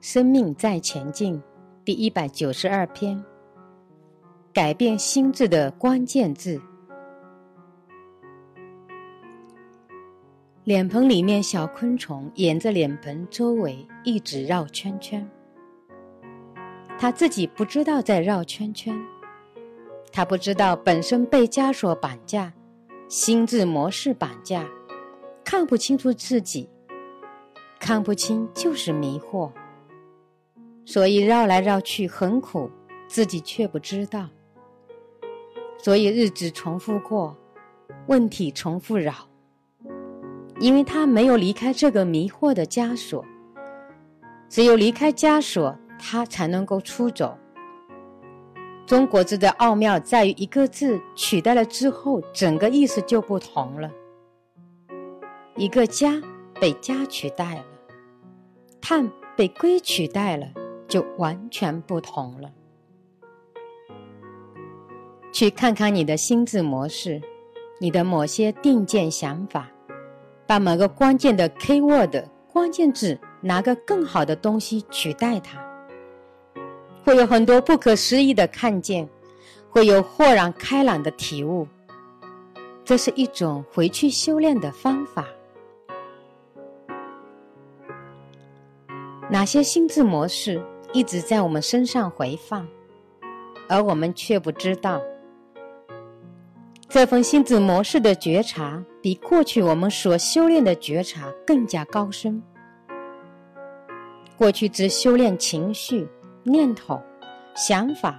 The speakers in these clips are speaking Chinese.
生命在前进，第一百九十二篇。改变心智的关键字。脸盆里面小昆虫沿着脸盆周围一直绕圈圈，他自己不知道在绕圈圈，他不知道本身被枷锁绑架，心智模式绑架，看不清楚自己，看不清就是迷惑。所以绕来绕去很苦，自己却不知道。所以日子重复过，问题重复扰。因为他没有离开这个迷惑的枷锁，只有离开枷锁，他才能够出走。中国字的奥妙在于一个字取代了之后，整个意思就不同了。一个家被家取代了，碳被硅取代了。就完全不同了。去看看你的心智模式，你的某些定见想法，把某个关键的 keyword 关键字拿个更好的东西取代它，会有很多不可思议的看见，会有豁然开朗的体悟。这是一种回去修炼的方法。哪些心智模式？一直在我们身上回放，而我们却不知道，这份心智模式的觉察比过去我们所修炼的觉察更加高深。过去只修炼情绪、念头、想法、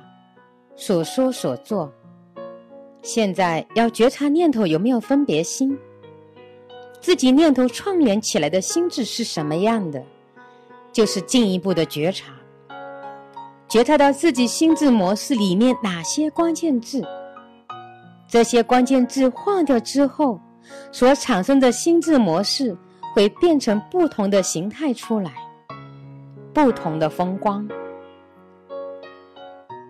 所说所做，现在要觉察念头有没有分别心，自己念头串联起来的心智是什么样的，就是进一步的觉察。觉察到自己心智模式里面哪些关键字，这些关键字换掉之后，所产生的心智模式会变成不同的形态出来，不同的风光。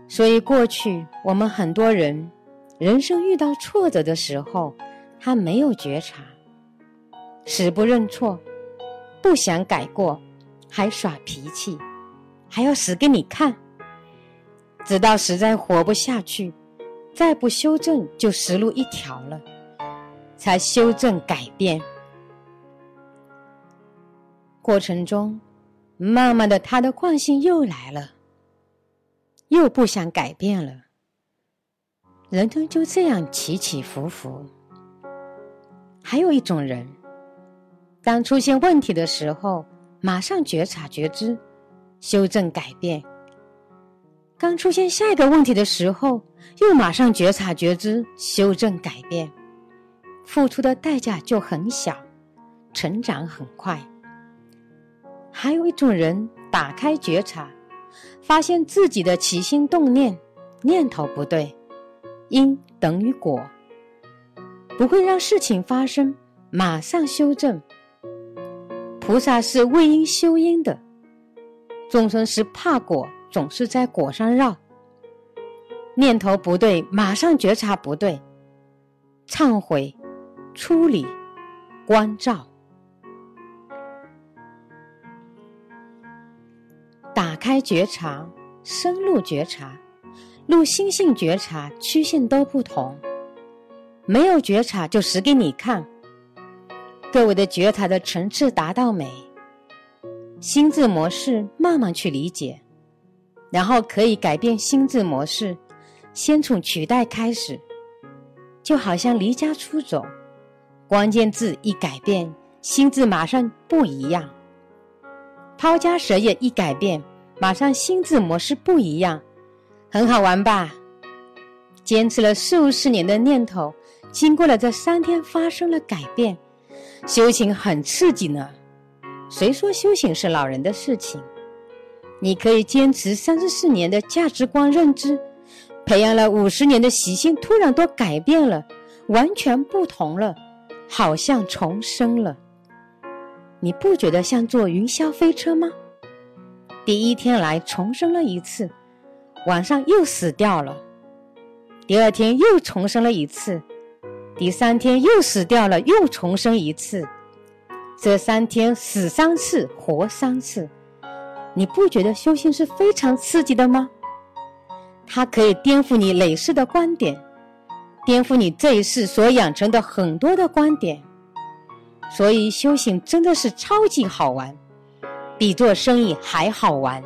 所以过去我们很多人，人生遇到挫折的时候，他没有觉察，死不认错，不想改过，还耍脾气，还要死给你看。直到实在活不下去，再不修正就死路一条了，才修正改变。过程中，慢慢的，他的惯性又来了，又不想改变了。人生就这样起起伏伏。还有一种人，当出现问题的时候，马上觉察觉知，修正改变。刚出现下一个问题的时候，又马上觉察觉知、修正改变，付出的代价就很小，成长很快。还有一种人，打开觉察，发现自己的起心动念念头不对，因等于果，不会让事情发生，马上修正。菩萨是为因修因的，众生是怕果。总是在果上绕，念头不对，马上觉察不对，忏悔、处理、关照，打开觉察，深入觉察，入心性觉察，曲线都不同。没有觉察就死给你看。各位的觉察的层次达到没？心智模式慢慢去理解。然后可以改变心智模式，先从取代开始，就好像离家出走，关键字一改变，心智马上不一样。抛家舍业一改变，马上心智模式不一样，很好玩吧？坚持了四五十年的念头，经过了这三天发生了改变，修行很刺激呢。谁说修行是老人的事情？你可以坚持三十四年的价值观认知，培养了五十年的习性，突然都改变了，完全不同了，好像重生了。你不觉得像坐云霄飞车吗？第一天来重生了一次，晚上又死掉了，第二天又重生了一次，第三天又死掉了，又重生一次，这三天死三次，活三次。你不觉得修行是非常刺激的吗？它可以颠覆你累世的观点，颠覆你这一世所养成的很多的观点。所以修行真的是超级好玩，比做生意还好玩。